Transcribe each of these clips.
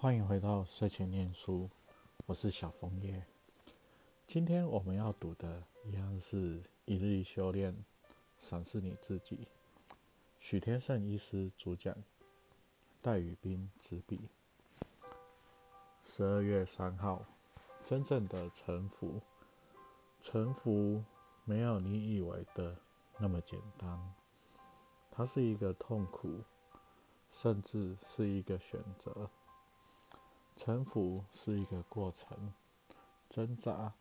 欢迎回到睡前念书，我是小枫叶。今天我们要读的一样是一日修炼，审视你自己。许天胜医师主讲，戴宇斌执笔。十二月三号，真正的臣服，臣服没有你以为的那么简单，它是一个痛苦，甚至是一个选择。臣服是一个过程，挣扎，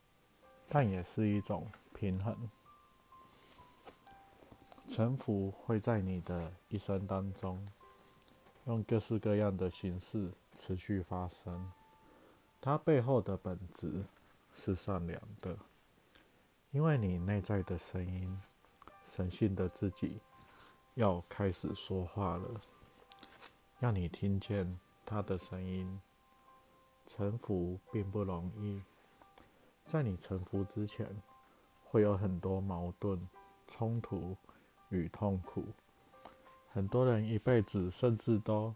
但也是一种平衡。臣服会在你的一生当中，用各式各样的形式持续发生。它背后的本质是善良的，因为你内在的声音，神性的自己，要开始说话了，让你听见他的声音。臣服并不容易，在你臣服之前，会有很多矛盾、冲突与痛苦。很多人一辈子甚至都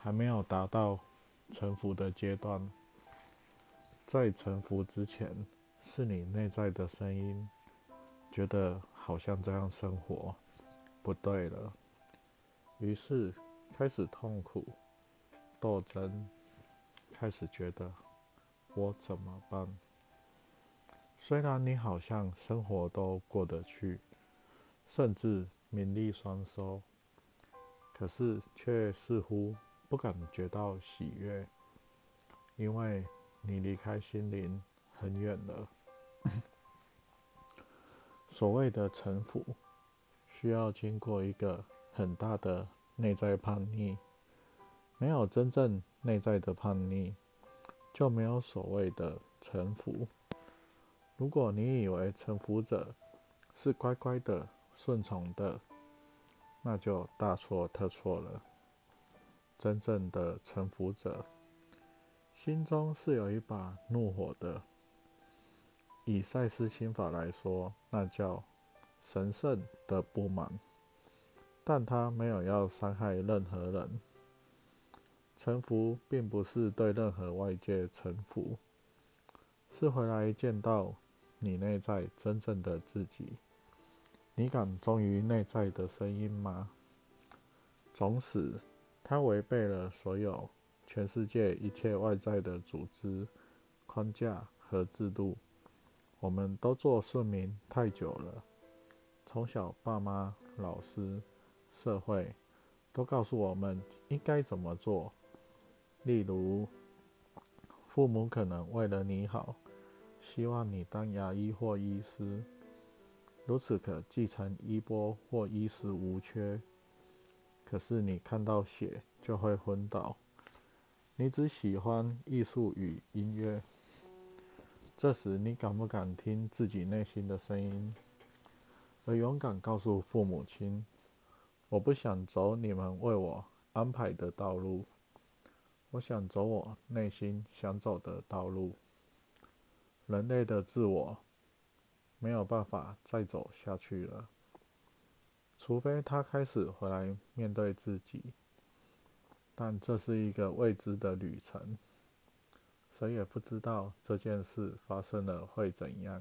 还没有达到臣服的阶段。在臣服之前，是你内在的声音觉得好像这样生活不对了，于是开始痛苦、斗争。开始觉得我怎么办？虽然你好像生活都过得去，甚至名利双收，可是却似乎不感觉到喜悦，因为你离开心灵很远了。所谓的臣服，需要经过一个很大的内在叛逆。没有真正内在的叛逆，就没有所谓的臣服。如果你以为臣服者是乖乖的、顺从的，那就大错特错了。真正的臣服者，心中是有一把怒火的。以赛斯心法来说，那叫神圣的不满，但他没有要伤害任何人。臣服并不是对任何外界臣服，是回来见到你内在真正的自己。你敢忠于内在的声音吗？总使它违背了所有全世界一切外在的组织框架和制度。我们都做顺民太久了，从小爸妈、老师、社会都告诉我们应该怎么做。例如，父母可能为了你好，希望你当牙医或医师，如此可继承衣钵或衣食无缺。可是你看到血就会昏倒。你只喜欢艺术与音乐，这时你敢不敢听自己内心的声音，而勇敢告诉父母亲：“我不想走你们为我安排的道路。”我想走我内心想走的道路。人类的自我没有办法再走下去了，除非他开始回来面对自己。但这是一个未知的旅程，谁也不知道这件事发生了会怎样。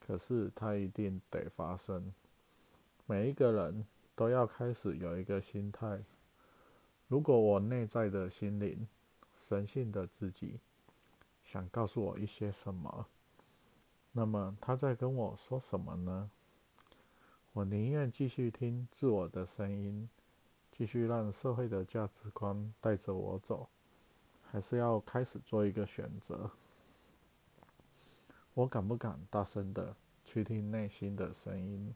可是它一定得发生。每一个人都要开始有一个心态。如果我内在的心灵、神性的自己想告诉我一些什么，那么他在跟我说什么呢？我宁愿继续听自我的声音，继续让社会的价值观带着我走，还是要开始做一个选择？我敢不敢大声的去听内心的声音？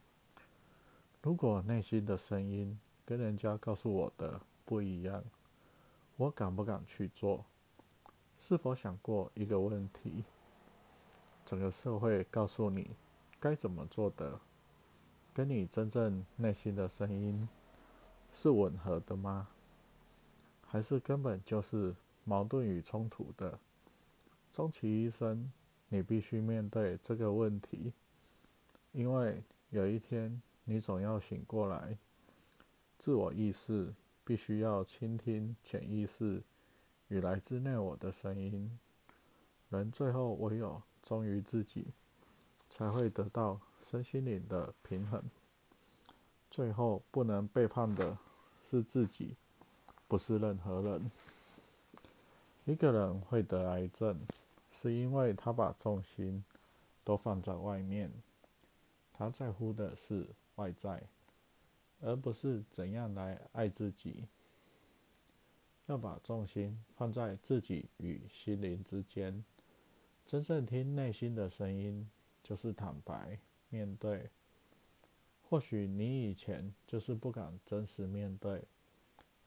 如果内心的声音跟人家告诉我的，不一样，我敢不敢去做？是否想过一个问题：整个社会告诉你该怎么做的，跟你真正内心的声音是吻合的吗？还是根本就是矛盾与冲突的？终其一生，你必须面对这个问题，因为有一天你总要醒过来，自我意识。必须要倾听潜意识与来自内我的声音，人最后唯有忠于自己，才会得到身心灵的平衡。最后不能背叛的是自己，不是任何人。一个人会得癌症，是因为他把重心都放在外面，他在乎的是外在。而不是怎样来爱自己，要把重心放在自己与心灵之间，真正听内心的声音，就是坦白面对。或许你以前就是不敢真实面对，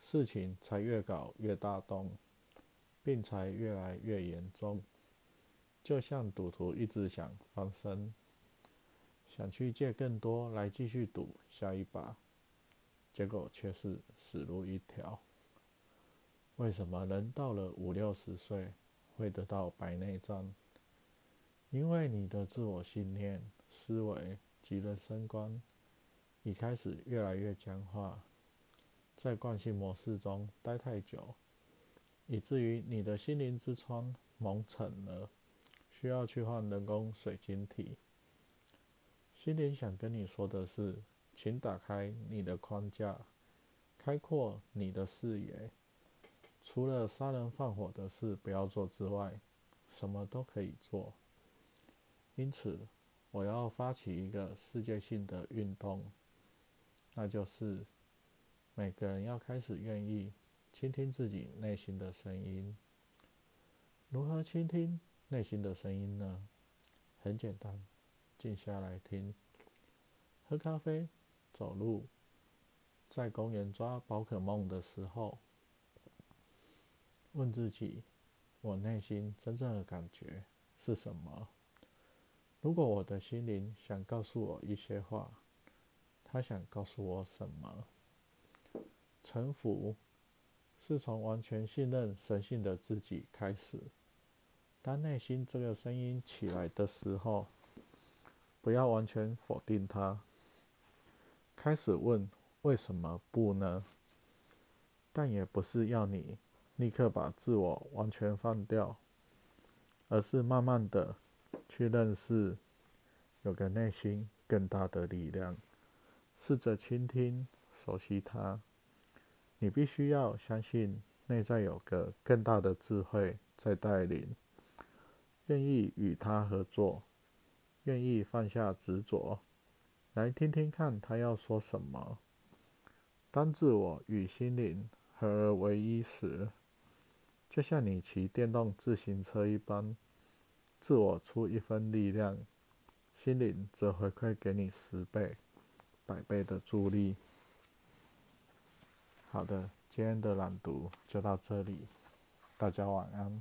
事情才越搞越大动，病才越来越严重。就像赌徒一直想翻身，想去借更多来继续赌下一把。结果却是死路一条。为什么人到了五六十岁会得到白内障？因为你的自我信念、思维及人生观已开始越来越僵化，在惯性模式中待太久，以至于你的心灵之窗蒙尘了，需要去换人工水晶体。心灵想跟你说的是。请打开你的框架，开阔你的视野。除了杀人放火的事不要做之外，什么都可以做。因此，我要发起一个世界性的运动，那就是每个人要开始愿意倾听自己内心的声音。如何倾听内心的声音呢？很简单，静下来听，喝咖啡。走路，在公园抓宝可梦的时候，问自己：我内心真正的感觉是什么？如果我的心灵想告诉我一些话，他想告诉我什么？臣服是从完全信任神性的自己开始。当内心这个声音起来的时候，不要完全否定它。开始问为什么不呢？但也不是要你立刻把自我完全放掉，而是慢慢的去认识有个内心更大的力量，试着倾听、熟悉它。你必须要相信内在有个更大的智慧在带领，愿意与他合作，愿意放下执着。来听听看，他要说什么。当自我与心灵合而为一时，就像你骑电动自行车一般，自我出一分力量，心灵则回馈给你十倍、百倍的助力。好的，今天的朗读就到这里，大家晚安。